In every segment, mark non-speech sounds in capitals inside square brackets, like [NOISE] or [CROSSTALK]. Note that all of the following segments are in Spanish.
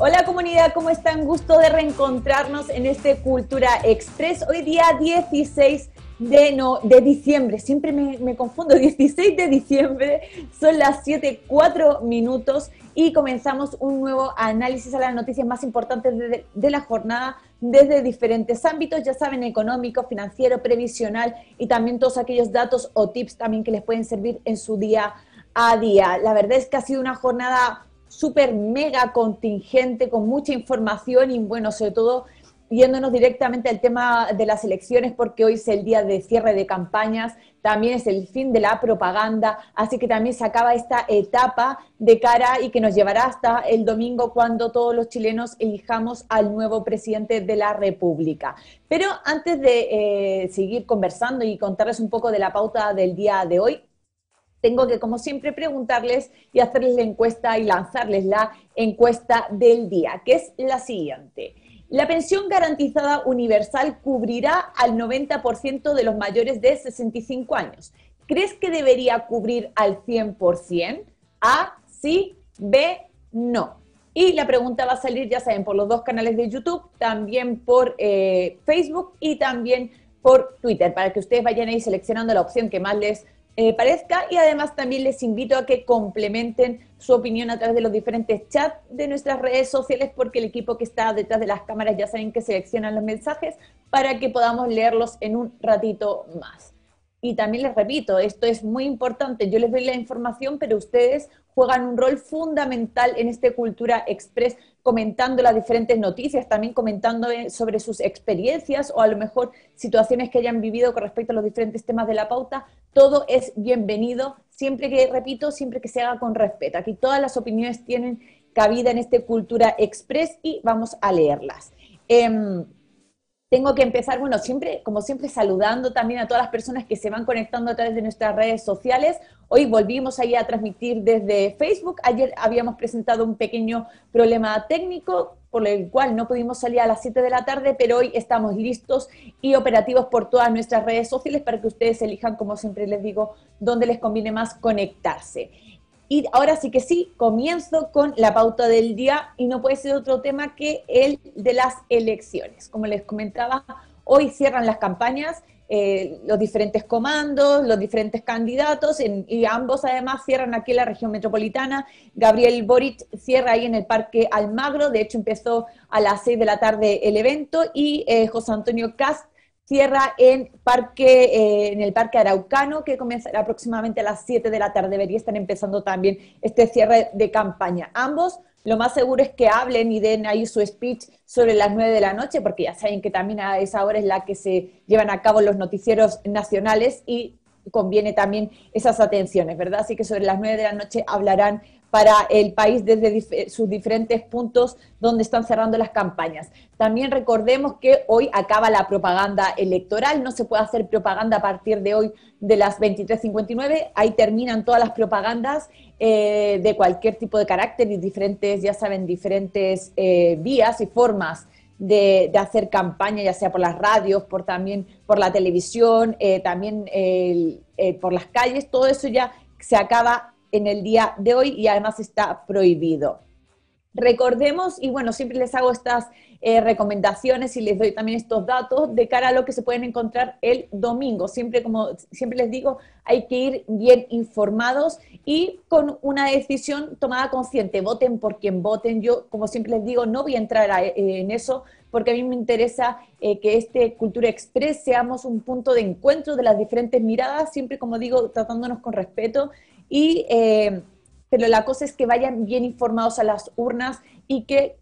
Hola comunidad, ¿cómo están? Gusto de reencontrarnos en este Cultura Express. Hoy día 16 de, no, de diciembre, siempre me, confundo, [LAUGHS] 16 de diciembre, son las 7, 4 minutos y comenzamos un nuevo análisis a las noticias más importantes de, de la jornada desde diferentes ámbitos, ya saben, económico, financiero, previsional y también todos aquellos datos o tips también que les pueden servir en su día a día. La verdad es que ha sido una jornada súper mega contingente, con mucha información y bueno, sobre todo yéndonos directamente al tema de las elecciones, porque hoy es el día de cierre de campañas, también es el fin de la propaganda, así que también se acaba esta etapa de cara y que nos llevará hasta el domingo cuando todos los chilenos elijamos al nuevo presidente de la República. Pero antes de eh, seguir conversando y contarles un poco de la pauta del día de hoy, tengo que, como siempre, preguntarles y hacerles la encuesta y lanzarles la encuesta del día, que es la siguiente. La pensión garantizada universal cubrirá al 90% de los mayores de 65 años. ¿Crees que debería cubrir al 100%? A, sí, B, no. Y la pregunta va a salir, ya saben, por los dos canales de YouTube, también por eh, Facebook y también por Twitter, para que ustedes vayan ahí seleccionando la opción que más les eh, parezca y además también les invito a que complementen su opinión a través de los diferentes chats de nuestras redes sociales porque el equipo que está detrás de las cámaras ya saben que seleccionan los mensajes para que podamos leerlos en un ratito más. Y también les repito, esto es muy importante, yo les doy la información, pero ustedes juegan un rol fundamental en este Cultura Express, comentando las diferentes noticias, también comentando eh, sobre sus experiencias o a lo mejor situaciones que hayan vivido con respecto a los diferentes temas de la pauta. Todo es bienvenido, siempre que, repito, siempre que se haga con respeto. Aquí todas las opiniones tienen cabida en este Cultura Express y vamos a leerlas. Em, tengo que empezar, bueno, siempre, como siempre, saludando también a todas las personas que se van conectando a través de nuestras redes sociales. Hoy volvimos ahí a transmitir desde Facebook. Ayer habíamos presentado un pequeño problema técnico por el cual no pudimos salir a las 7 de la tarde, pero hoy estamos listos y operativos por todas nuestras redes sociales para que ustedes elijan, como siempre les digo, dónde les conviene más conectarse. Y ahora sí que sí, comienzo con la pauta del día y no puede ser otro tema que el de las elecciones. Como les comentaba, hoy cierran las campañas, eh, los diferentes comandos, los diferentes candidatos, y ambos además cierran aquí en la región metropolitana. Gabriel Boric cierra ahí en el Parque Almagro, de hecho empezó a las 6 de la tarde el evento, y eh, José Antonio Cast cierra en, parque, eh, en el Parque Araucano, que comenzará aproximadamente a las 7 de la tarde. Debería estar empezando también este cierre de campaña. Ambos, lo más seguro es que hablen y den ahí su speech sobre las 9 de la noche, porque ya saben que también a esa hora es la que se llevan a cabo los noticieros nacionales y conviene también esas atenciones, ¿verdad? Así que sobre las 9 de la noche hablarán para el país desde sus diferentes puntos donde están cerrando las campañas. También recordemos que hoy acaba la propaganda electoral, no se puede hacer propaganda a partir de hoy de las 23.59, ahí terminan todas las propagandas eh, de cualquier tipo de carácter y diferentes, ya saben, diferentes eh, vías y formas de, hacer campaña, ya sea por las radios, por también por la televisión, eh, también por las calles, todo eso ya se acaba en el día de hoy y además está prohibido. Recordemos, y bueno, siempre les hago estas eh, recomendaciones y les doy también estos datos de cara a lo que se pueden encontrar el domingo. Siempre, como siempre les digo, hay que ir bien informados y con una decisión tomada consciente. Voten por quien voten. Yo, como siempre les digo, no voy a entrar eh, en eso porque a mí me interesa eh, que este Cultura Express seamos un punto de encuentro de las diferentes miradas, siempre, como digo, tratándonos con respeto y, eh, pero la cosa es que vayan bien informados a las urnas y que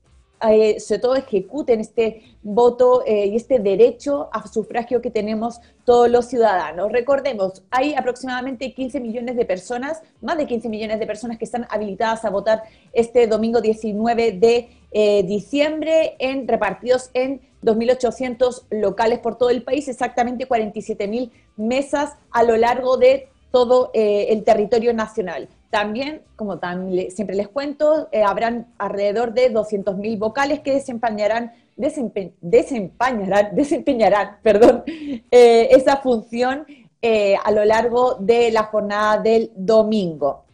eh, sobre todo ejecuten este voto eh, y este derecho a sufragio que tenemos todos los ciudadanos. Recordemos, hay aproximadamente 15 millones de personas, más de 15 millones de personas que están habilitadas a votar este domingo 19 de diciembre en repartidos en 2.800 locales por todo el país, exactamente 47.000 mesas a lo largo de todo eh, el territorio nacional. También, como siempre les cuento, eh, habrán alrededor de 200.000 vocales que desempeñarán, desempeñarán, [LAUGHS] desempeñarán perdón, eh, esa función a lo largo de la jornada del domingo.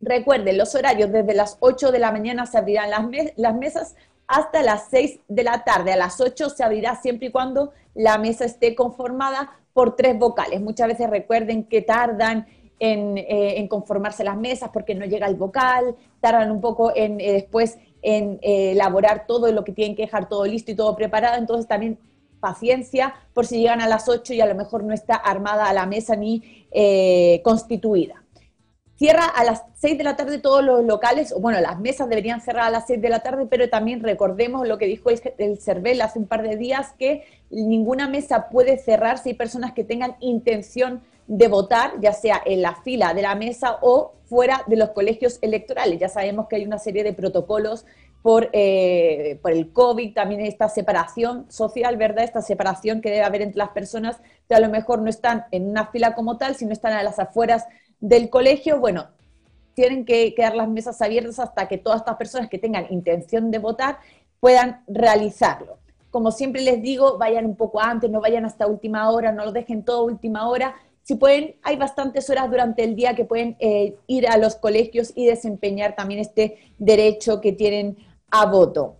Recuerden, los horarios desde las 8 de la mañana se abrirán las, las mesas hasta las 6 de la tarde. A las 8 se abrirá siempre y cuando la mesa esté conformada por tres vocales. Muchas veces recuerden que tardan en, eh, conformarse las mesas porque no llega el vocal, tardan un poco en eh, después en eh, elaborar todo lo que tienen que dejar todo listo y todo preparado. Entonces también paciencia por si llegan a las 8 y a lo mejor no está armada la mesa ni constituida. Cierra a las 6 de la tarde todos los locales, bueno, las mesas deberían cerrar a las 6 de la tarde, pero también recordemos lo que dijo el, el CERVEL hace un par de días, que ninguna mesa puede cerrar si hay personas que tengan intención de votar, ya sea en la fila de la mesa o fuera de los colegios electorales. Ya sabemos que hay una serie de protocolos por, eh, por el COVID, también esta separación social, ¿verdad? Esta separación que debe haber entre las personas que a lo mejor no están en una fila como tal, sino están a las afueras del colegio, bueno, tienen que quedar las mesas abiertas hasta que todas estas personas que tengan intención de votar puedan realizarlo. Como siempre les digo, vayan un poco antes, no vayan hasta última hora, no lo dejen todo última hora. Si pueden, hay bastantes horas durante el día que pueden eh, ir a los colegios y desempeñar también este derecho que tienen a voto.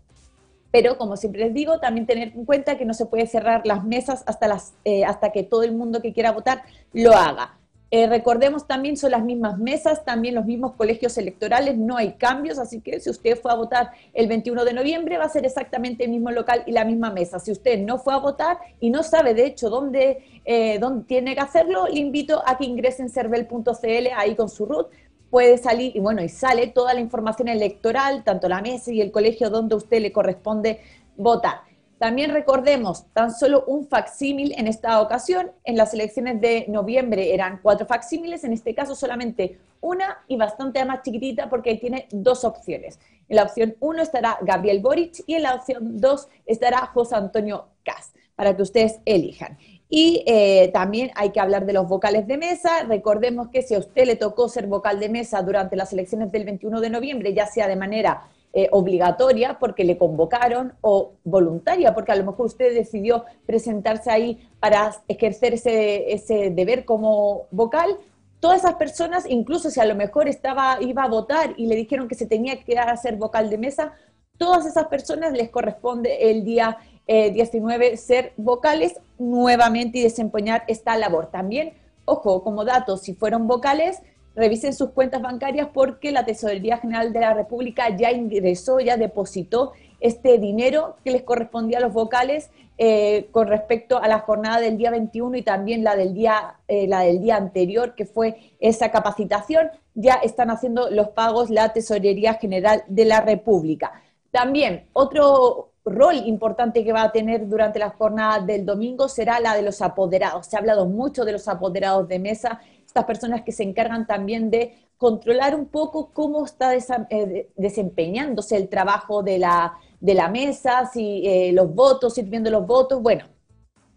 Pero como siempre les digo, también tener en cuenta que no se puede cerrar las mesas hasta, las, eh, hasta que todo el mundo que quiera votar lo haga. Eh, recordemos también son las mismas mesas, también los mismos colegios electorales, no hay cambios, así que si usted fue a votar el 21 de noviembre va a ser exactamente el mismo local y la misma mesa. Si usted no fue a votar y no sabe de hecho dónde, eh, dónde tiene que hacerlo, le invito a que ingrese en cervel.cl ahí con su root puede salir y bueno, y sale toda la información electoral, tanto la mesa y el colegio donde usted le corresponde votar. También recordemos, tan solo un facsímil en esta ocasión. En las elecciones de noviembre eran cuatro facsímiles, en este caso solamente una y bastante más chiquitita porque tiene dos opciones. En la opción 1 estará Gabriel Boric y en la opción 2 estará José Antonio Cas, para que ustedes elijan. Y eh, también hay que hablar de los vocales de mesa. Recordemos que si a usted le tocó ser vocal de mesa durante las elecciones del 21 de noviembre, ya sea de manera eh, obligatoria porque le convocaron o voluntaria porque a lo mejor usted decidió presentarse ahí para ejercer ese, deber como vocal, todas esas personas, incluso si a lo mejor estaba, iba a votar y le dijeron que se tenía que dar a ser vocal de mesa, todas esas personas les corresponde el día 19 eh, ser vocales nuevamente y desempeñar esta labor. También, ojo, como datos, si fueron vocales, revisen sus cuentas bancarias porque la Tesorería General de la República ya ingresó, ya depositó este dinero que les correspondía a los vocales eh, con respecto a la jornada del día 21 y también la del día, eh, la del día anterior, que fue esa capacitación, ya están haciendo los pagos la Tesorería General de la República. También otro rol importante que va a tener durante la jornada del domingo será la de los apoderados. Se ha hablado mucho de los apoderados de mesa personas que se encargan también de controlar un poco cómo está eh, desempeñándose el trabajo de la, de la mesa, si eh, los votos, sirviendo los votos. Bueno,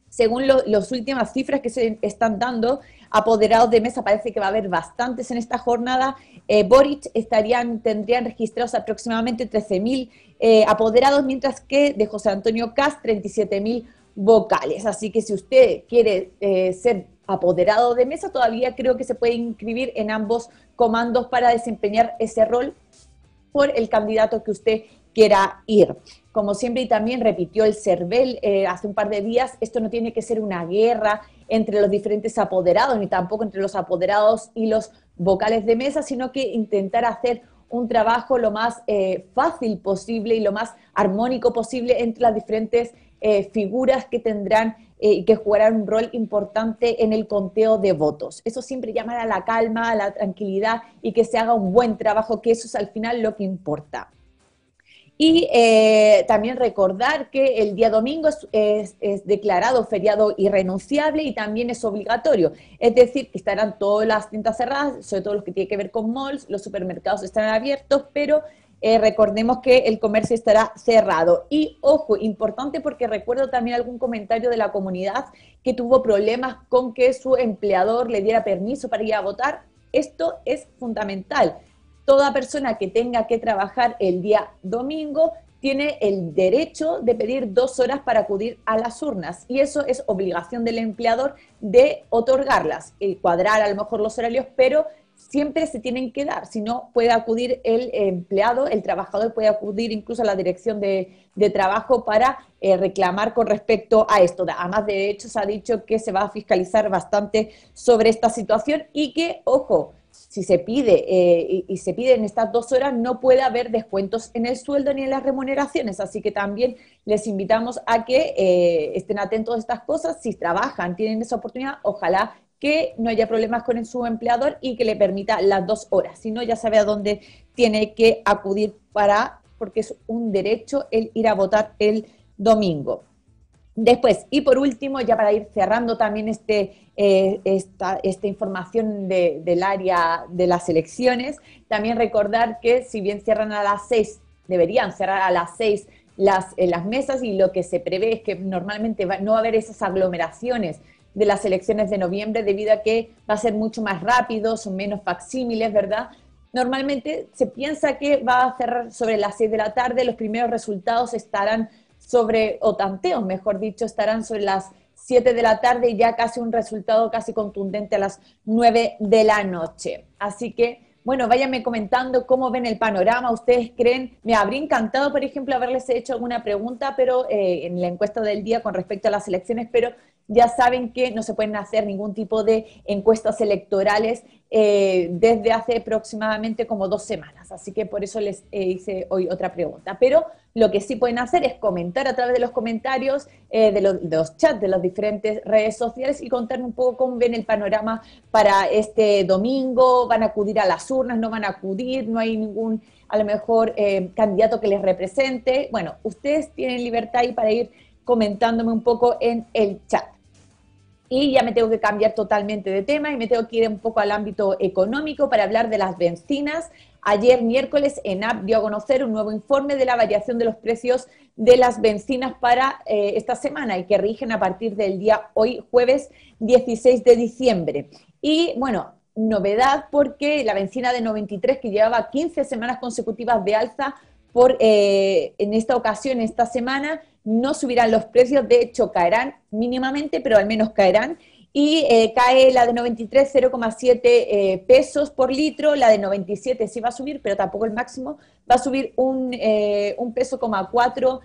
según las últimas cifras que se están dando, apoderados de mesa parece que va a haber bastantes en esta jornada. Eh, Boric estarían, tendrían registrados aproximadamente 13.000 eh, apoderados, mientras que de José Antonio Cas 37.000 vocales. Así que si usted quiere ser apoderado de mesa, todavía creo que se puede inscribir en ambos comandos para desempeñar ese rol por el candidato que usted quiera ir. Como siempre, y también repitió el CERVEL eh, hace un par de días, esto no tiene que ser una guerra entre los diferentes apoderados, ni tampoco entre los apoderados y los vocales de mesa, sino que intentar hacer un trabajo lo más eh, fácil posible y lo más armónico posible entre las diferentes eh, figuras que tendrán eh, y que jugarán un rol importante en el conteo de votos. Eso siempre llamará a la calma, a la tranquilidad y que se haga un buen trabajo, que eso es al final lo que importa. Y eh, también recordar que el día domingo es, declarado feriado irrenunciable y también es obligatorio. Es decir, que estarán todas las tiendas cerradas, sobre todo los que tienen que ver con malls, los supermercados estarán abiertos, pero eh, recordemos que el comercio estará cerrado. Y ojo, importante porque recuerdo también algún comentario de la comunidad que tuvo problemas con que su empleador le diera permiso para ir a votar. Esto es fundamental. Toda persona que tenga que trabajar el día domingo tiene el derecho de pedir dos horas para acudir a las urnas y eso es obligación del empleador de otorgarlas, cuadrar a lo mejor los horarios, pero siempre se tienen que dar, si no puede acudir el empleado, el trabajador puede acudir incluso a la dirección de, trabajo para eh, reclamar con respecto a esto. Además, de hecho, se ha dicho que se va a fiscalizar bastante sobre esta situación y que, ojo, si se pide eh, y, se pide en estas dos horas, no puede haber descuentos en el sueldo ni en las remuneraciones. Así que también les invitamos a que eh, estén atentos a estas cosas. Si trabajan, tienen esa oportunidad, ojalá que no haya problemas con su empleador y que le permita las dos horas. Si no, ya sabe a dónde tiene que acudir para, porque es un derecho el ir a votar el domingo. Después, y por último, ya para ir cerrando también este, eh, esta, esta, información del área de las elecciones, también recordar que si bien cierran a las seis, deberían cerrar a las seis las, las mesas y lo que se prevé es que normalmente no va a haber esas aglomeraciones de las elecciones de noviembre debido a que va a ser mucho más rápido, son menos facsímiles, ¿verdad? Normalmente se piensa que va a cerrar sobre las 6 de la tarde, los primeros resultados estarán sobre, o tanteos, mejor dicho, estarán sobre las 7 de la tarde y ya casi un resultado casi contundente a las 9 de la noche. Así que bueno, váyanme comentando cómo ven el panorama. ¿Ustedes creen? Me habría encantado, por ejemplo, haberles hecho alguna pregunta, pero eh, en la encuesta del día con respecto a las elecciones, pero ya saben que no se pueden hacer ningún tipo de encuestas electorales eh, desde hace aproximadamente como dos semanas. Así que por eso les eh, hice hoy otra pregunta. Pero lo que sí pueden hacer es comentar a través de los comentarios eh, de, los, chats de las diferentes redes sociales y contarme un poco cómo ven el panorama para este domingo. ¿Van a acudir a las urnas? ¿No van a acudir? ¿No hay ningún, a lo mejor, candidato que les represente? Bueno, ustedes tienen libertad ahí para ir comentándome un poco en el chat. Y ya me tengo que cambiar totalmente de tema y me tengo que ir un poco al ámbito económico para hablar de las bencinas. Ayer miércoles ENAP dio a conocer un nuevo informe de la variación de los precios de las bencinas para eh, esta semana y que rigen a partir del día hoy jueves 16 de diciembre. Y bueno, novedad porque la benzina de 93 que llevaba 15 semanas consecutivas de alza por eh, en esta ocasión, esta semana, no subirán los precios, de hecho caerán mínimamente, pero al menos caerán. Y eh, cae la de 93 0,7 eh, pesos por litro, la de 97 sí va a subir, pero tampoco el máximo, va a subir un, un peso, 4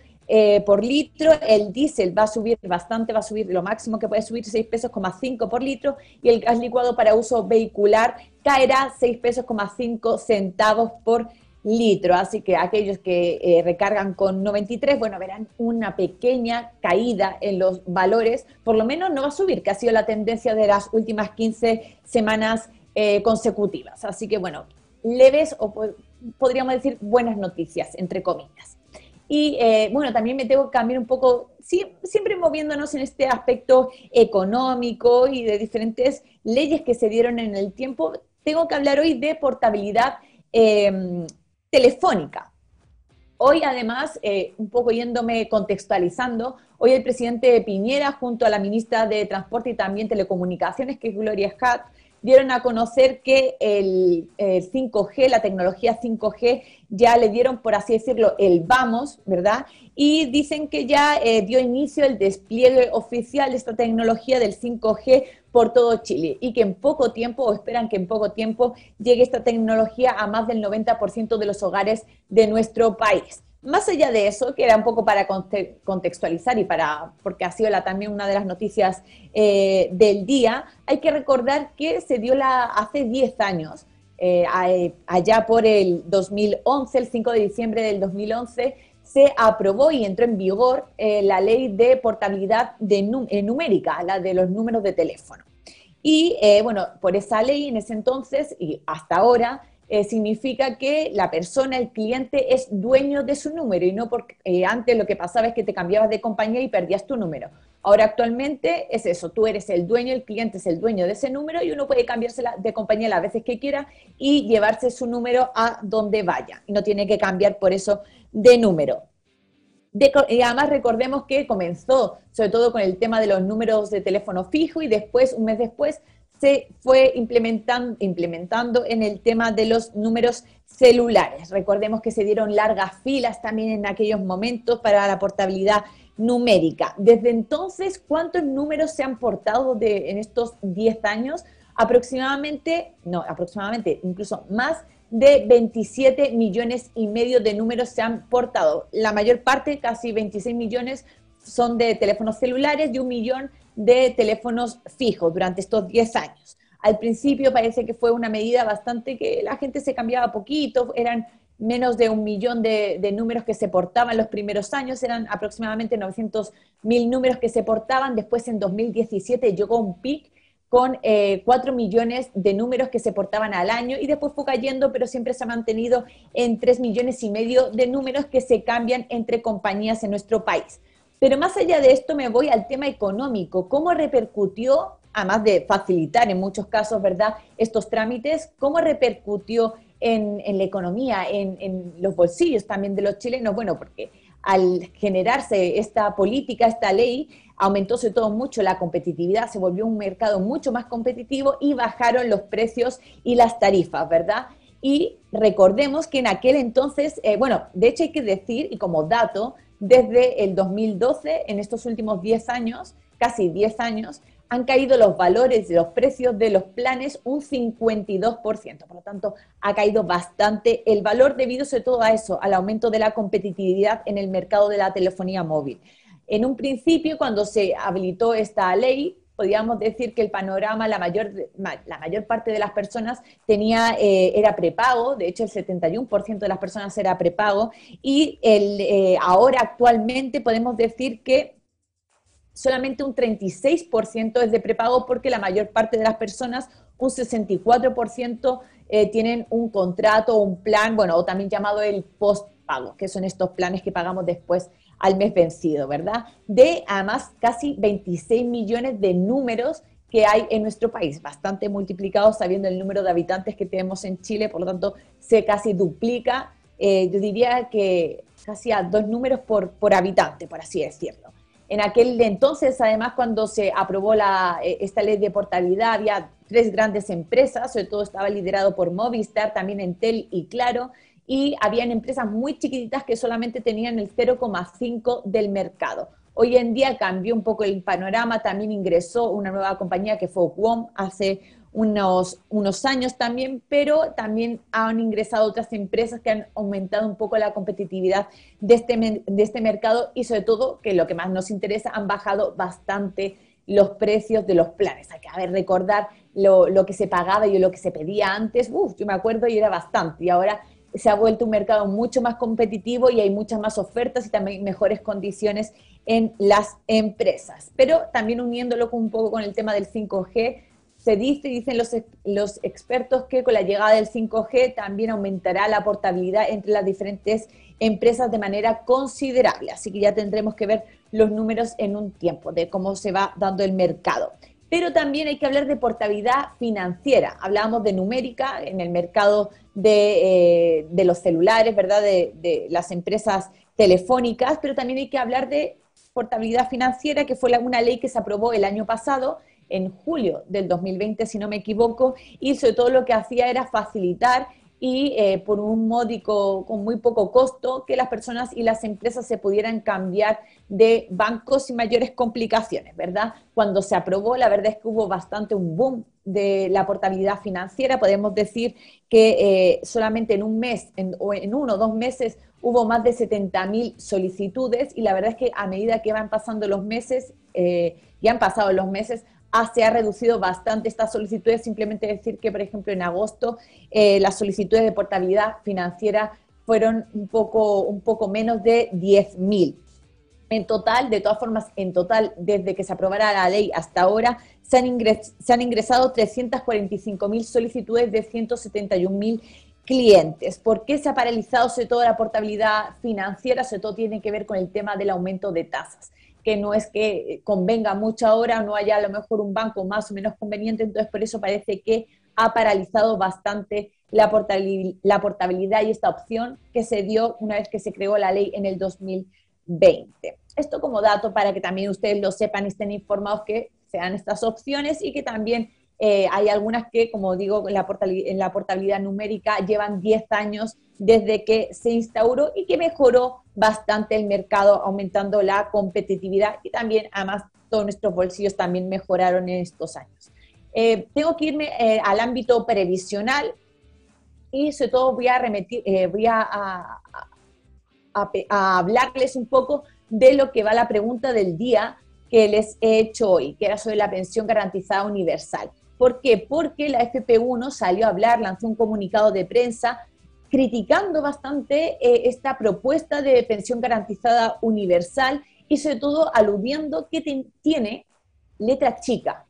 por litro, el diésel va a subir bastante, va a subir lo máximo que puede subir 6 pesos, 5 por litro, y el gas licuado para uso vehicular caerá 6 pesos, 5 centavos por litro litro. Así que aquellos que eh, recargan con 93, bueno, verán una pequeña caída en los valores, por lo menos no va a subir, que ha sido la tendencia de las últimas 15 semanas eh, consecutivas. Así que bueno, leves o podríamos decir buenas noticias, entre comillas. Y eh, bueno, también me tengo que cambiar un poco, siempre moviéndonos en este aspecto económico y de diferentes leyes que se dieron en el tiempo, tengo que hablar hoy de portabilidad telefónica. Hoy, además, eh, un poco yéndome contextualizando, hoy el presidente Piñera, junto a la ministra de Transporte y también Telecomunicaciones, que es Gloria Scott, dieron a conocer que el, 5G, la tecnología 5G, ya le dieron, por así decirlo, el vamos, ¿verdad? Y dicen que ya eh, dio inicio el despliegue oficial de esta tecnología del 5G por todo Chile y que en poco tiempo, o esperan que en poco tiempo, llegue esta tecnología a más del 90% de los hogares de nuestro país. Más allá de eso, que era un poco para contextualizar y para, porque ha sido también una de las noticias eh, del día, hay que recordar que se dio la, hace 10 años, eh, allá por el 2011, el 5 de diciembre del 2011, se aprobó y entró en vigor eh, la ley de portabilidad de numérica, la de los números de teléfono. Y bueno, por esa ley en ese entonces y hasta ahora, eh, significa que la persona, el cliente, es dueño de su número y no porque eh, antes lo que pasaba es que te cambiabas de compañía y perdías tu número. Ahora actualmente es eso, tú eres el dueño, el cliente es el dueño de ese número y uno puede cambiarse de compañía las veces que quiera y llevarse su número a donde vaya y no tiene que cambiar por eso de número. Y además recordemos que comenzó sobre todo con el tema de los números de teléfono fijo y después, un mes después, se fue implementando, implementando en el tema de los números celulares. Recordemos que se dieron largas filas también en aquellos momentos para la portabilidad numérica. Desde entonces, ¿cuántos números se han portado de, en estos 10 años? aproximadamente, no, aproximadamente, incluso más de 27 millones y medio de números se han portado. La mayor parte, casi 26 millones, son de teléfonos celulares y un millón de teléfonos fijos durante estos 10 años. Al principio parece que fue una medida bastante que la gente se cambiaba poquito, eran menos de un millón de, números que se portaban los primeros años, eran aproximadamente 900 mil números que se portaban, después en 2017 llegó un pic con eh, 4 millones de números que se portaban al año y después fue cayendo, pero siempre se ha mantenido en 3 millones y medio de números que se cambian entre compañías en nuestro país. Pero más allá de esto me voy al tema económico. ¿Cómo repercutió, además de facilitar en muchos casos, ¿verdad?, estos trámites, cómo repercutió en, la economía, en, en, los bolsillos también de los chilenos? Bueno, porque al generarse esta política, esta ley, aumentó sobre todo mucho la competitividad, se volvió un mercado mucho más competitivo y bajaron los precios y las tarifas, ¿verdad? Y recordemos que en aquel entonces, eh, bueno, de hecho hay que decir, y como dato, desde el 2012, en estos últimos 10 años, casi 10 años, han caído los valores de los precios de los planes un 52%. Por lo tanto, ha caído bastante el valor debido sobre todo a eso, al aumento de la competitividad en el mercado de la telefonía móvil. En un principio, cuando se habilitó esta ley, podríamos decir que el panorama, la mayor, la mayor parte de las personas tenía, eh, era prepago, de hecho el 71% de las personas era prepago, y el, eh, ahora actualmente podemos decir que solamente un 36% es de prepago porque la mayor parte de las personas, un 64%, eh, tienen un contrato o un plan, bueno, o también llamado el postpago, que son estos planes que pagamos después al mes vencido, ¿verdad? De además casi 26 millones de números que hay en nuestro país, bastante multiplicados sabiendo el número de habitantes que tenemos en Chile, por lo tanto se casi duplica, eh, yo diría que casi a dos números por, por habitante, por así decirlo. En aquel entonces, además, cuando se aprobó la, eh, esta ley de portabilidad, había tres grandes empresas, sobre todo estaba liderado por Movistar, también Entel y Claro, y habían empresas muy chiquititas que solamente tenían el 0,5 del mercado. Hoy en día cambió un poco el panorama, también ingresó una nueva compañía que fue WOM hace unos, unos años también, pero también han ingresado otras empresas que han aumentado un poco la competitividad de este, de este mercado y sobre todo, que lo que más nos interesa, han bajado bastante los precios de los planes. Hay que recordar lo, lo, que se pagaba y lo que se pedía antes. Uf, yo me acuerdo y era bastante. Y ahora se ha vuelto un mercado mucho más competitivo y hay muchas más ofertas y también mejores condiciones en las empresas. Pero también uniéndolo un poco con el tema del 5G, se dice, dicen los, los expertos que con la llegada del 5G también aumentará la portabilidad entre las diferentes empresas de manera considerable. Así que ya tendremos que ver los números en un tiempo de cómo se va dando el mercado pero también hay que hablar de portabilidad financiera. Hablábamos de numérica en el mercado de, eh, los celulares, ¿verdad? De, las empresas telefónicas, pero también hay que hablar de portabilidad financiera, que fue una ley que se aprobó el año pasado, en julio del 2020, si no me equivoco, y sobre todo lo que hacía era facilitar y eh, por un módico, con muy poco costo, que las personas y las empresas se pudieran cambiar de bancos sin mayores complicaciones, ¿verdad? Cuando se aprobó, la verdad es que hubo bastante un boom de la portabilidad financiera. Podemos decir que eh, solamente en un mes o en uno o dos meses hubo más de 70.000 solicitudes y la verdad es que a medida que van pasando los meses, eh, y han pasado los meses, se ha reducido bastante estas solicitudes. Simplemente decir que, por ejemplo, en agosto eh, las solicitudes de portabilidad financiera fueron un poco, un poco menos de 10.000. En total, de todas formas, en total, desde que se aprobara la ley hasta ahora, se han, se han ingresado 345.000 solicitudes de 171.000 clientes. ¿Por qué se ha paralizado sobre todo la portabilidad financiera? Sobre todo tiene que ver con el tema del aumento de tasas que no es que convenga mucho ahora, no haya a lo mejor un banco más o menos conveniente, entonces por eso parece que ha paralizado bastante la portabilidad, y esta opción que se dio una vez que se creó la ley en el 2020. Esto como dato para que también ustedes lo sepan y estén informados que sean estas opciones y que también eh, hay algunas que, como digo, en la, portabilidad, numérica llevan 10 años desde que se instauró y que mejoró bastante el mercado, aumentando la competitividad y también, además, todos nuestros bolsillos también mejoraron en estos años. Eh, tengo que irme eh, al ámbito previsional y sobre todo voy a, voy a, hablarles un poco de lo que va la pregunta del día que les he hecho hoy, que era sobre la pensión garantizada universal. ¿Por qué? Porque la FP1 salió a hablar, lanzó un comunicado de prensa criticando bastante eh, esta propuesta de pensión garantizada universal y sobre todo aludiendo que tiene letra chica.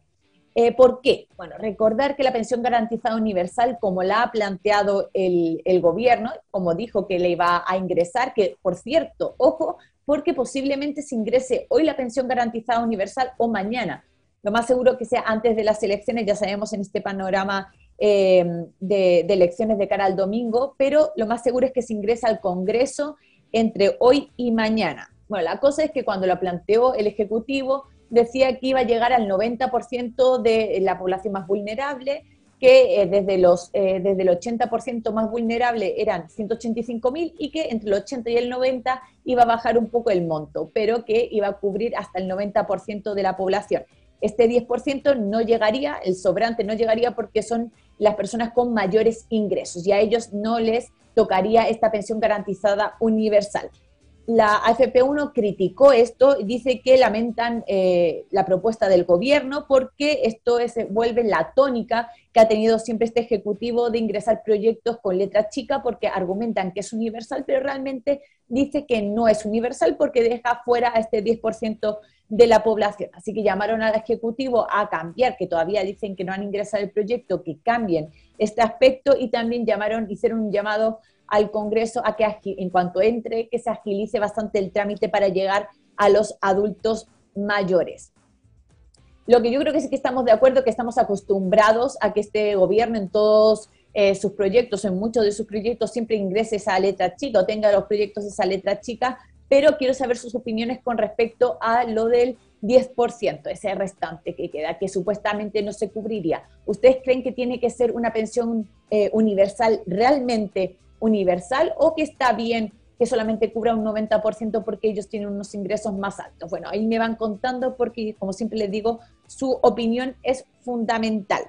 Eh, ¿Por qué? Bueno, recordar que la pensión garantizada universal, como la ha planteado el, el, gobierno, como dijo que le iba a ingresar, que por cierto, ojo, porque posiblemente se ingrese hoy la pensión garantizada universal o mañana. Lo más seguro que sea antes de las elecciones, ya sabemos en este panorama eh, de, elecciones de cara al domingo, pero lo más seguro es que se ingresa al Congreso entre hoy y mañana. Bueno, la cosa es que cuando lo planteó el Ejecutivo, decía que iba a llegar al 90% de la población más vulnerable, que eh, desde, los, eh, desde el 80% más vulnerable eran 185 mil y que entre el 80 y el 90 iba a bajar un poco el monto, pero que iba a cubrir hasta el 90% de la población. Este 10% no llegaría, el sobrante no llegaría porque son las personas con mayores ingresos y a ellos no les tocaría esta pensión garantizada universal. La AFP1 criticó esto dice que lamentan eh, la propuesta del gobierno porque esto es, vuelve la tónica que ha tenido siempre este ejecutivo de ingresar proyectos con letra chica porque argumentan que es universal, pero realmente dice que no es universal porque deja fuera a este 10% de la población. Así que llamaron al Ejecutivo a cambiar, que todavía dicen que no han ingresado el proyecto, que cambien este aspecto y también llamaron, hicieron un llamado al Congreso a que en cuanto entre, que se agilice bastante el trámite para llegar a los adultos mayores. Lo que yo creo que sí que estamos de acuerdo, que estamos acostumbrados a que este gobierno en todos eh, sus proyectos, en muchos de sus proyectos, siempre ingrese esa letra chica o tenga los proyectos esa letra chica, pero quiero saber sus opiniones con respecto a lo del 10%, ese restante que queda, que supuestamente no se cubriría. ¿Ustedes creen que tiene que ser una pensión eh, universal realmente universal o que está bien que solamente cubra un 90% porque ellos tienen unos ingresos más altos? Bueno, ahí me van contando porque, como siempre les digo, su opinión es fundamental.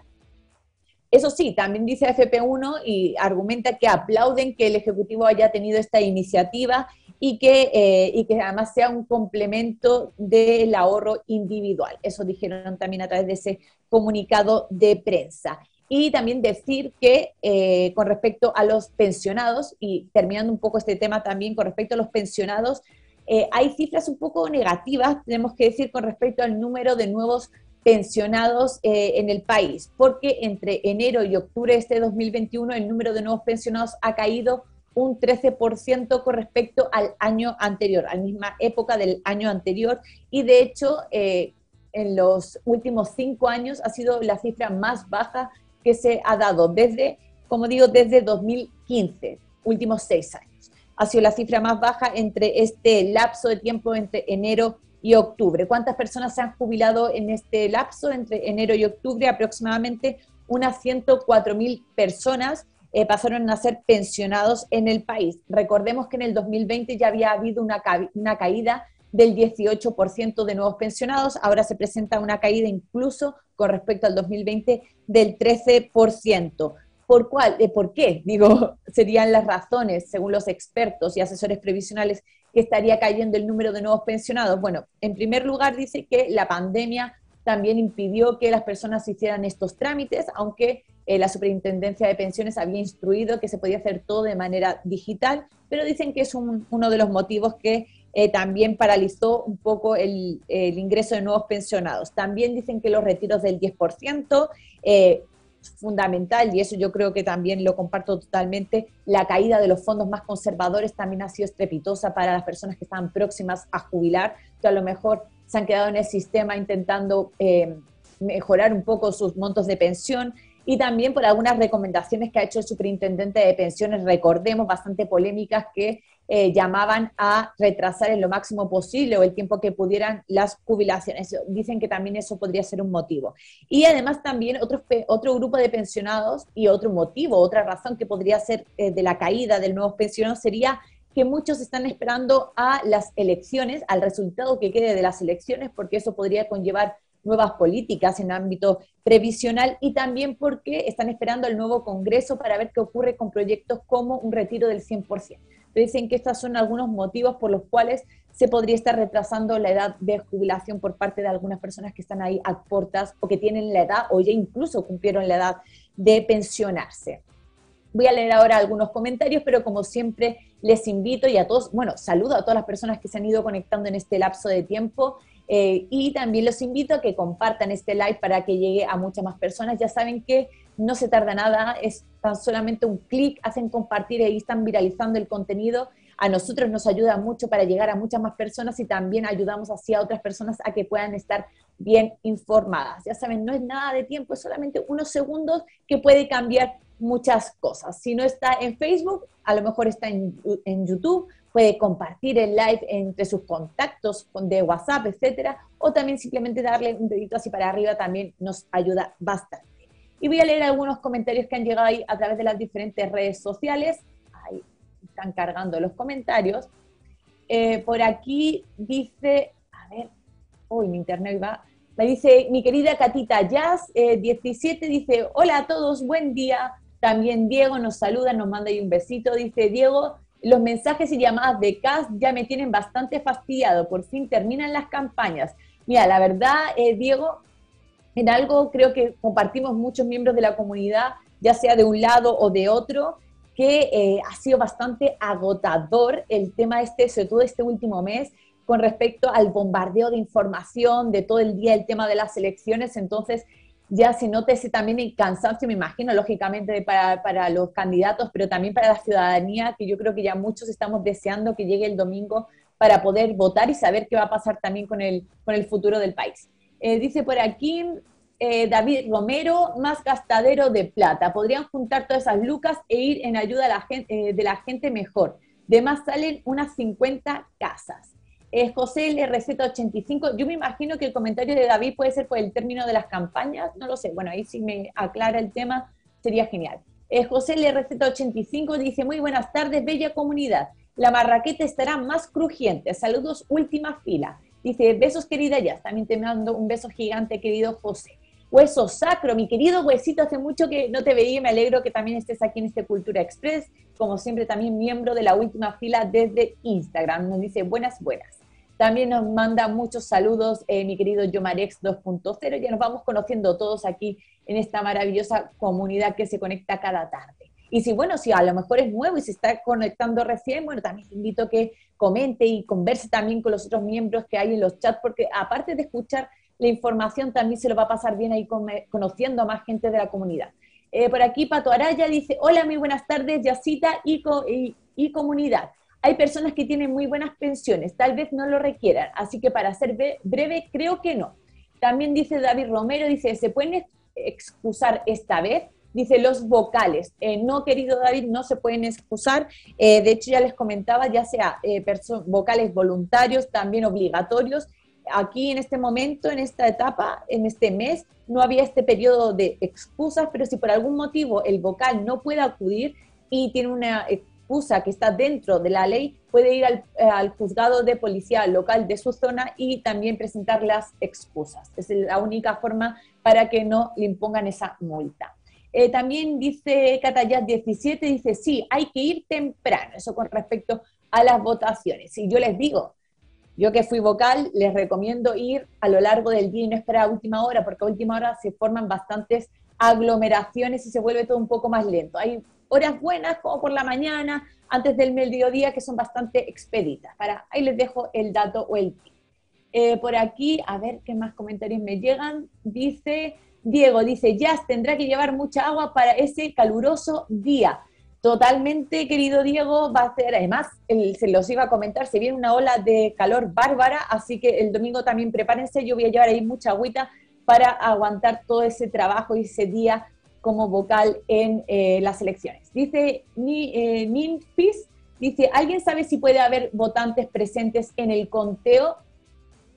Eso sí, también dice FP1 y argumenta que aplauden que el Ejecutivo haya tenido esta iniciativa y que, eh, y que además sea un complemento del ahorro individual. Eso dijeron también a través de ese comunicado de prensa. Y también decir que eh, con respecto a los pensionados, y terminando un poco este tema también con respecto a los pensionados, eh, hay cifras un poco negativas, tenemos que decir, con respecto al número de nuevos pensionados en el país, porque entre enero y octubre de este 2021 el número de nuevos pensionados ha caído un 13% con respecto al año anterior, a la misma época del año anterior. Y de hecho, eh, en los últimos cinco años ha sido la cifra más baja que se ha dado desde, como digo, desde 2015, últimos seis años. Ha sido la cifra más baja entre este lapso de tiempo entre enero y octubre. ¿Cuántas personas se han jubilado en este lapso entre enero y octubre? Aproximadamente unas 104 mil personas eh, pasaron a ser pensionados en el país. Recordemos que en el 2020 ya había habido una, una caída del 18% de nuevos pensionados, ahora se presenta una caída incluso con respecto al 2020 del 13%. ¿Por cuál? Eh, ¿Por qué? [LAUGHS] Digo, serían las razones, según los expertos y asesores previsionales, que estaría cayendo el número de nuevos pensionados. Bueno, en primer lugar dice que la pandemia también impidió que las personas hicieran estos trámites, aunque eh, la Superintendencia de Pensiones había instruido que se podía hacer todo de manera digital, pero dicen que es uno de los motivos que eh, también paralizó un poco el, ingreso de nuevos pensionados. También dicen que los retiros del 10%, eh, fundamental, y eso yo creo que también lo comparto totalmente, la caída de los fondos más conservadores también ha sido estrepitosa para las personas que están próximas a jubilar, que a lo mejor se han quedado en el sistema intentando mejorar un poco sus montos de pensión y también por algunas recomendaciones que ha hecho el superintendente de pensiones, recordemos, bastante polémicas, que eh, llamaban a retrasar en lo máximo posible o el tiempo que pudieran las jubilaciones. Dicen que también eso podría ser un motivo. Y además también otro, otro grupo de pensionados y otro motivo, otra razón que podría ser eh, de la caída del nuevo pensionados sería que muchos están esperando a las elecciones, al resultado que quede de las elecciones, porque eso podría conllevar nuevas políticas en ámbito previsional y también porque están esperando el nuevo Congreso para ver qué ocurre con proyectos como un retiro del 100%. Dicen que estos son algunos motivos por los cuales se podría estar retrasando la edad de jubilación por parte de algunas personas que están ahí a portas o que tienen la edad o ya incluso cumplieron la edad de pensionarse. Voy a leer ahora algunos comentarios, pero como siempre les invito y a todos, bueno, saludo a todas las personas que se han ido conectando en este lapso de tiempo eh, y también los invito a que compartan este live para que llegue a muchas más personas. Ya saben que no se tarda nada, es tan solamente un clic, hacen compartir y están viralizando el contenido. A nosotros nos ayuda mucho para llegar a muchas más personas y también ayudamos así a otras personas a que puedan estar bien informadas. Ya saben, no es nada de tiempo, es solamente unos segundos que puede cambiar muchas cosas. Si no está en Facebook, a lo mejor está en, YouTube, puede compartir el live entre sus contactos de WhatsApp, etcétera, o también simplemente darle un dedito así para arriba también nos ayuda bastante. Y voy a leer algunos comentarios que han llegado ahí a través de las diferentes redes sociales. Ahí están cargando los comentarios. Eh, por aquí dice, a ver, uy, mi internet va. Me dice mi querida Catita Jazz, 17, eh, dice, hola a todos, buen día. También Diego nos saluda, nos manda ahí un besito. Dice, Diego, los mensajes y llamadas de CAS ya me tienen bastante fastidiado. Por fin terminan las campañas. Mira, la verdad, eh, Diego, en algo creo que compartimos muchos miembros de la comunidad, ya sea de un lado o de otro, que eh, ha sido bastante agotador el tema este, sobre todo este último mes, con respecto al bombardeo de información de todo el día, el tema de las elecciones. Entonces, ya se nota ese también el cansancio, me imagino, lógicamente para, para, los candidatos, pero también para la ciudadanía, que yo creo que ya muchos estamos deseando que llegue el domingo para poder votar y saber qué va a pasar también con el, con el futuro del país. Eh, dice por aquí eh, David Romero, más gastadero de plata. Podrían juntar todas esas lucas e ir en ayuda a la gente, eh, de la gente mejor. De más salen unas 50 casas. José LRZ85, yo me imagino que el comentario de David puede ser por el término de las campañas, no lo sé, bueno, ahí si me aclara el tema sería genial. José LRZ85 dice, muy buenas tardes, bella comunidad. La marraqueta estará más crujiente. Saludos, última fila. Dice, besos querida ya, también te mando un beso gigante, querido José. Hueso sacro, mi querido huesito, hace mucho que no te veía y me alegro que también estés aquí en este Cultura Express, como siempre también miembro de la última fila desde Instagram, nos dice buenas, buenas. También nos manda muchos saludos eh, mi querido Yomarex 2.0, ya nos vamos conociendo todos aquí en esta maravillosa comunidad que se conecta cada tarde. Y si, bueno, si a lo mejor es nuevo y se está conectando recién, bueno, también te invito a que comente y converse también con los otros miembros que hay en los chats, porque aparte de escuchar la información, también se lo va a pasar bien ahí conociendo a más gente de la comunidad. Eh, por aquí Pato Araya dice, hola, muy buenas tardes, Yacita y, comunidad. Hay personas que tienen muy buenas pensiones, tal vez no lo requieran, así que para ser breve, creo que no. También dice David Romero, dice, ¿se pueden excusar esta vez? Dice los vocales. Eh, no, querido David, no se pueden excusar. Eh, de hecho, ya les comentaba, ya sea vocales voluntarios, también obligatorios, aquí en este momento, en esta etapa, en este mes, no había este periodo de excusas, pero si por algún motivo el vocal no puede acudir y tiene una excusa que está dentro de la ley, puede ir al, juzgado de policía local de su zona y también presentar las excusas. Es la única forma para que no le impongan esa multa. Eh, también dice Catayat 17, dice, sí, hay que ir temprano, eso con respecto a las votaciones. Y yo les digo, yo que fui vocal, les recomiendo ir a lo largo del día y no esperar a última hora, porque a última hora se forman bastantes aglomeraciones y se vuelve todo un poco más lento. Hay horas buenas, como por la mañana, antes del mediodía, que son bastante expeditas. Para, ahí les dejo el dato o el tip. Eh, por aquí, a ver qué más comentarios me llegan. Dice Diego, dice, Jazz tendrá que llevar mucha agua para ese caluroso día. Totalmente, querido Diego, va a ser, además, se los iba a comentar, se viene una ola de calor bárbara, así que el domingo también prepárense, yo voy a llevar ahí mucha agüita para aguantar todo ese trabajo y ese día como vocal en eh, las elecciones. Dice Ni, eh, Ninfis, dice, ¿alguien sabe si puede haber votantes presentes en el conteo?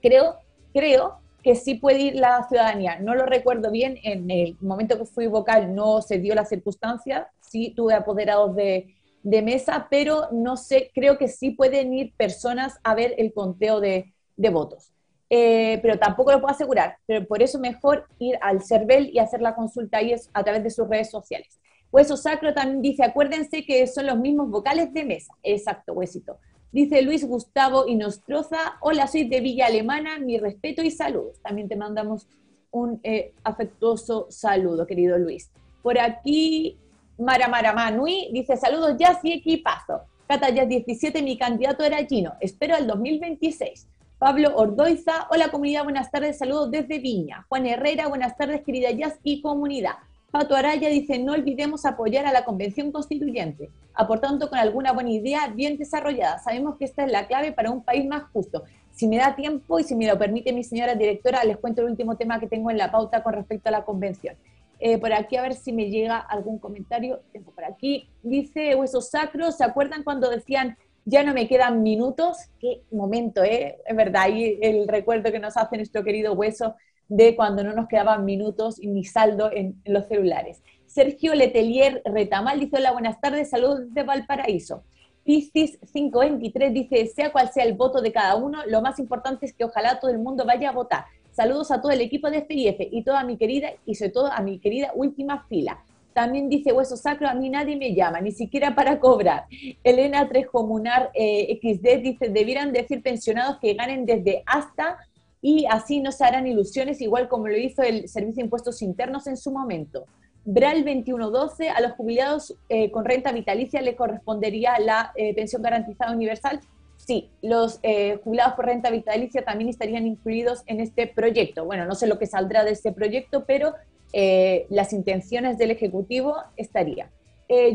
Creo, creo que sí puede ir la ciudadanía. No lo recuerdo bien, en el momento que fui vocal no se dio la circunstancia, sí tuve apoderados de, mesa, pero no sé, creo que sí pueden ir personas a ver el conteo de, votos. Eh, pero tampoco lo puedo asegurar. Pero por eso mejor ir al CERVEL y hacer la consulta ahí a través de sus redes sociales. Hueso Sacro también dice, acuérdense que son los mismos vocales de mesa. Exacto, huesito. Dice Luis Gustavo y Nostroza, hola, soy de Villa Alemana, mi respeto y saludos. También te mandamos un eh, afectuoso saludo, querido Luis. Por aquí, Mara Mara Manui dice, saludos ya sí equipazo. Cata ya 17, mi candidato era Gino, espero el 2026. Pablo Ordoiza, hola comunidad, buenas tardes, saludos desde Viña. Juan Herrera, buenas tardes, querida Jazz y comunidad. Pato Araya dice, no olvidemos apoyar a la Convención Constituyente, aportando con alguna buena idea bien desarrollada. Sabemos que esta es la clave para un país más justo. Si me da tiempo y si me lo permite mi señora directora, les cuento el último tema que tengo en la pauta con respecto a la convención. Eh, por aquí a ver si me llega algún comentario. Tengo por aquí. Dice Huesos Sacros, ¿se acuerdan cuando decían ya no me quedan minutos? Qué momento, ¿eh? Es verdad, y el recuerdo que nos hace nuestro querido Hueso de cuando no nos quedaban minutos ni saldo en, los celulares. Sergio Letelier Retamal dice, hola, buenas tardes, saludos de Valparaíso. Piscis 523 dice, sea cual sea el voto de cada uno, lo más importante es que ojalá todo el mundo vaya a votar. Saludos a todo el equipo de FIF y toda mi querida, y sobre todo a mi querida última fila. También dice Hueso Sacro, a mí nadie me llama, ni siquiera para cobrar. Elena Trejomunar eh, XD dice, debieran decir pensionados que ganen desde hasta y así no se harán ilusiones, igual como lo hizo el Servicio de Impuestos Internos en su momento. BRAL 2112, a los jubilados eh, con renta vitalicia le correspondería la eh, pensión garantizada universal. Sí, los eh, jubilados por renta vitalicia también estarían incluidos en este proyecto. Bueno, no sé lo que saldrá de este proyecto, pero las intenciones del Ejecutivo estaría.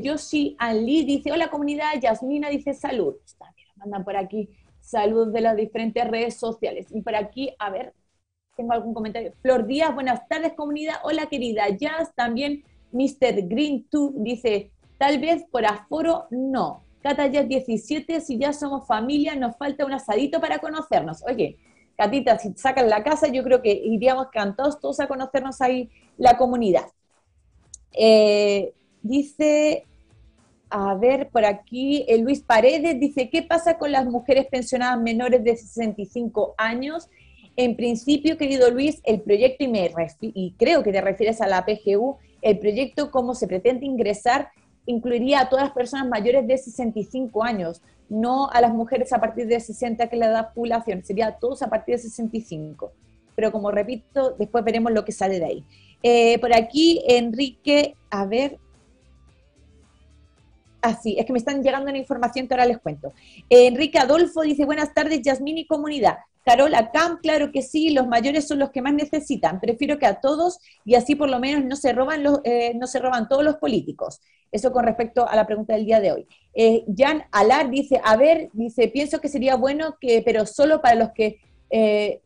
Yoshi Ali dice, hola comunidad, Yasmina dice salud. Está mandan por aquí saludos de las diferentes redes sociales. Y por aquí, a ver, tengo algún comentario. Flor Díaz, buenas tardes comunidad. Hola querida Jazz, también Mr. Green 2 dice, tal vez por aforo no. Cata Jazz 17, si ya somos familia, nos falta un asadito para conocernos. Oye, Catita, si sacan la casa, yo creo que iríamos cantados todos a conocernos ahí la comunidad. Eh, dice a ver, por aquí, el Luis Paredes dice, ¿qué pasa con las mujeres pensionadas menores de 65 años? En principio, querido Luis, el proyecto, y, me y creo que te refieres a la PGU, el proyecto como se pretende ingresar incluiría a todas las personas mayores de 65 años, no a las mujeres a partir de 60 que le da población, sería a todos a partir de 65. Pero como repito, después veremos lo que sale de ahí. Eh, por aquí, Enrique, a ver, así, es que me están llegando una información que ahora les cuento. Enrique Adolfo dice, buenas tardes, Yasmín y comunidad. Carola Camp, claro que sí, los mayores son los que más necesitan. Prefiero que a todos y así por lo menos no se roban, los, eh, no se roban todos los políticos. Eso con respecto a la pregunta del día de hoy. Eh, Jan Alar dice, a ver, dice, pienso que sería bueno que, pero solo para los que, eh,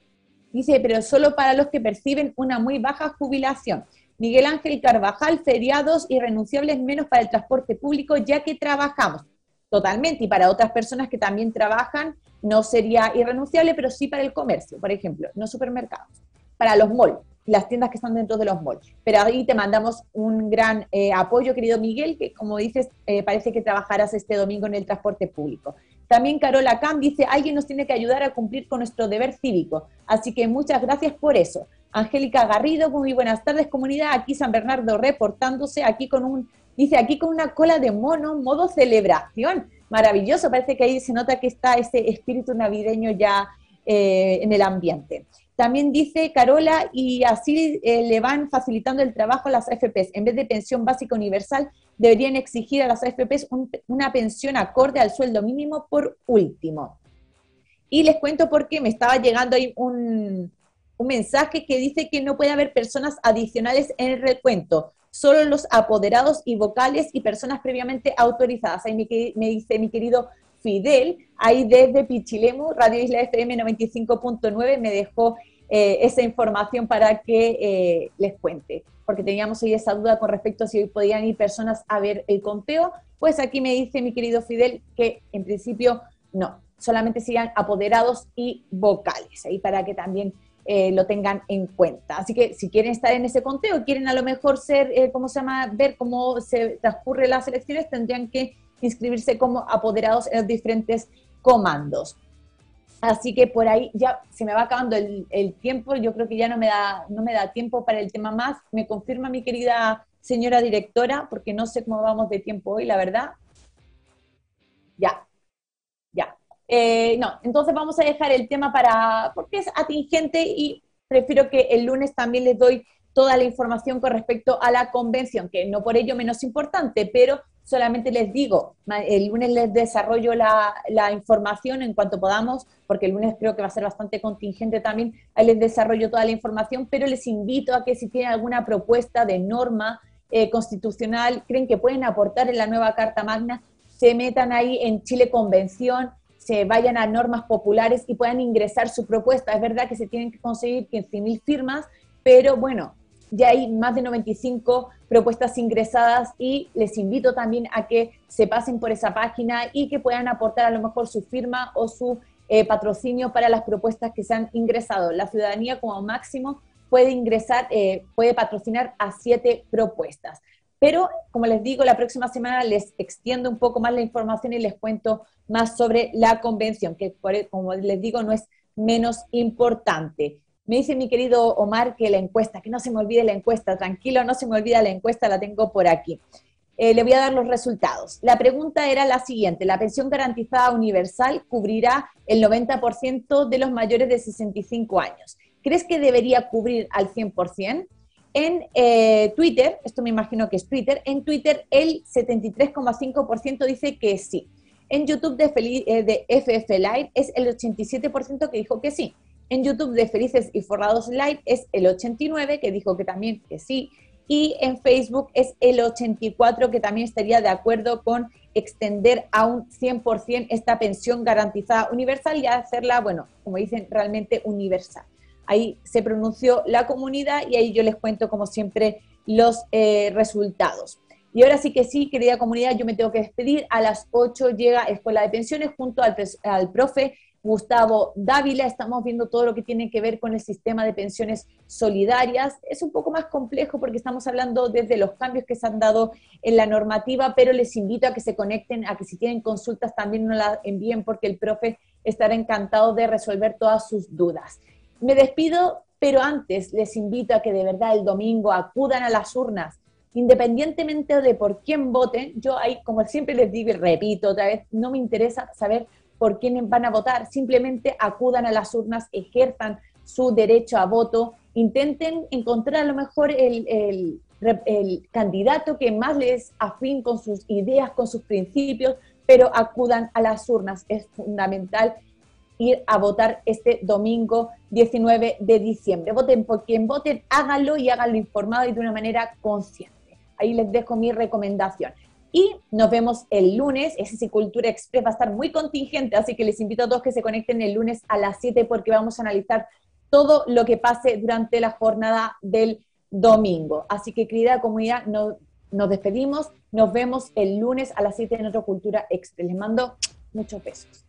dice, pero solo para los que perciben una muy baja jubilación. Miguel Ángel Carvajal, feriados irrenunciables menos para el transporte público, ya que trabajamos totalmente y para otras personas que también trabajan no sería irrenunciable, pero sí para el comercio, por ejemplo, no supermercados, para los malls, las tiendas que están dentro de los malls. Pero ahí te mandamos un gran eh, apoyo, querido Miguel, que como dices, eh, parece que trabajarás este domingo en el transporte público. También Carola Cam dice, alguien nos tiene que ayudar a cumplir con nuestro deber cívico, así que muchas gracias por eso. Angélica Garrido, muy buenas tardes comunidad, aquí San Bernardo reportándose, aquí con un, dice, aquí con una cola de mono, modo celebración, maravilloso, parece que ahí se nota que está ese espíritu navideño ya eh, en el ambiente. También dice Carola, y así eh, le van facilitando el trabajo a las AFPs. En vez de pensión básica universal, deberían exigir a las AFPs una pensión acorde al sueldo mínimo por último. Y les cuento por qué me estaba llegando ahí un, un mensaje que dice que no puede haber personas adicionales en el recuento, solo los apoderados y vocales y personas previamente autorizadas. Ahí me, dice mi querido Fidel, ahí desde Pichilemu, Radio Isla FM 95.9, me dejó eh, esa información para que eh, les cuente, porque teníamos ahí esa duda con respecto a si hoy podían ir personas a ver el conteo. Pues aquí me dice mi querido Fidel que en principio no, solamente sigan apoderados y vocales, ahí para que también eh, lo tengan en cuenta. Así que si quieren estar en ese conteo, quieren a lo mejor ser, eh, ¿cómo se llama?, ver cómo se transcurre las elecciones, tendrían que inscribirse como apoderados en los diferentes comandos. Así que por ahí ya se me va acabando el, tiempo, yo creo que ya no me, da, no me da tiempo para el tema más. Me confirma mi querida señora directora, porque no sé cómo vamos de tiempo hoy, la verdad. Ya, ya. Eh, no, entonces vamos a dejar el tema para, porque es atingente y prefiero que el lunes también les doy toda la información con respecto a la convención, que no por ello menos importante, pero solamente les digo, el lunes les desarrollo la, información en cuanto podamos, porque el lunes creo que va a ser bastante contingente también, ahí les desarrollo toda la información, pero les invito a que si tienen alguna propuesta de norma eh, constitucional, creen que pueden aportar en la nueva Carta Magna, se metan ahí en Chile Convención, se vayan a normas populares y puedan ingresar su propuesta. Es verdad que se tienen que conseguir 15.000 firmas, pero bueno, ya hay más de 95 propuestas ingresadas y les invito también a que se pasen por esa página y que puedan aportar a lo mejor su firma o su eh, patrocinio para las propuestas que se han ingresado. La ciudadanía como máximo puede ingresar, eh, puede patrocinar a siete propuestas. Pero, como les digo, la próxima semana les extiendo un poco más la información y les cuento más sobre la convención, que como les digo no es menos importante. Me dice mi querido Omar que la encuesta, que no se me olvide la encuesta, tranquilo, no se me olvida la encuesta, la tengo por aquí. Eh, le voy a dar los resultados. La pregunta era la siguiente, ¿la pensión garantizada universal cubrirá el 90% de los mayores de 65 años? ¿Crees que debería cubrir al 100%? En eh, Twitter, esto me imagino que es Twitter, en Twitter el 73,5% dice que sí. En YouTube de, eh, de FF Live es el 87% que dijo que sí. En YouTube de Felices y Forrados Live es el 89, que dijo que también que sí. Y en Facebook es el 84, que también estaría de acuerdo con extender a un 100% esta pensión garantizada universal y hacerla, bueno, como dicen, realmente universal. Ahí se pronunció la comunidad y ahí yo les cuento, como siempre, los eh, resultados. Y ahora sí que sí, querida comunidad, yo me tengo que despedir. A las 8 llega Escuela de Pensiones junto al, al profe Gustavo Dávila, estamos viendo todo lo que tiene que ver con el sistema de pensiones solidarias. Es un poco más complejo porque estamos hablando desde los cambios que se han dado en la normativa, pero les invito a que se conecten, a que si tienen consultas también nos las envíen porque el profe estará encantado de resolver todas sus dudas. Me despido, pero antes les invito a que de verdad el domingo acudan a las urnas independientemente de por quién voten, yo ahí, como siempre les digo y repito otra vez, no me interesa saber por quién van a votar, simplemente acudan a las urnas, ejerzan su derecho a voto, intenten encontrar a lo mejor el, candidato que más les afín con sus ideas, con sus principios, pero acudan a las urnas. Es fundamental ir a votar este domingo 19 de diciembre. Voten por quien voten, háganlo y háganlo informado y de una manera consciente. Ahí les dejo mi recomendación. Y nos vemos el lunes. Ese Cultura Express va a estar muy contingente, así que les invito a todos que se conecten el lunes a las 7 porque vamos a analizar todo lo que pase durante la jornada del domingo. Así que, querida comunidad, nos despedimos. Nos vemos el lunes a las 7 en otra Cultura Express. Les mando muchos besos.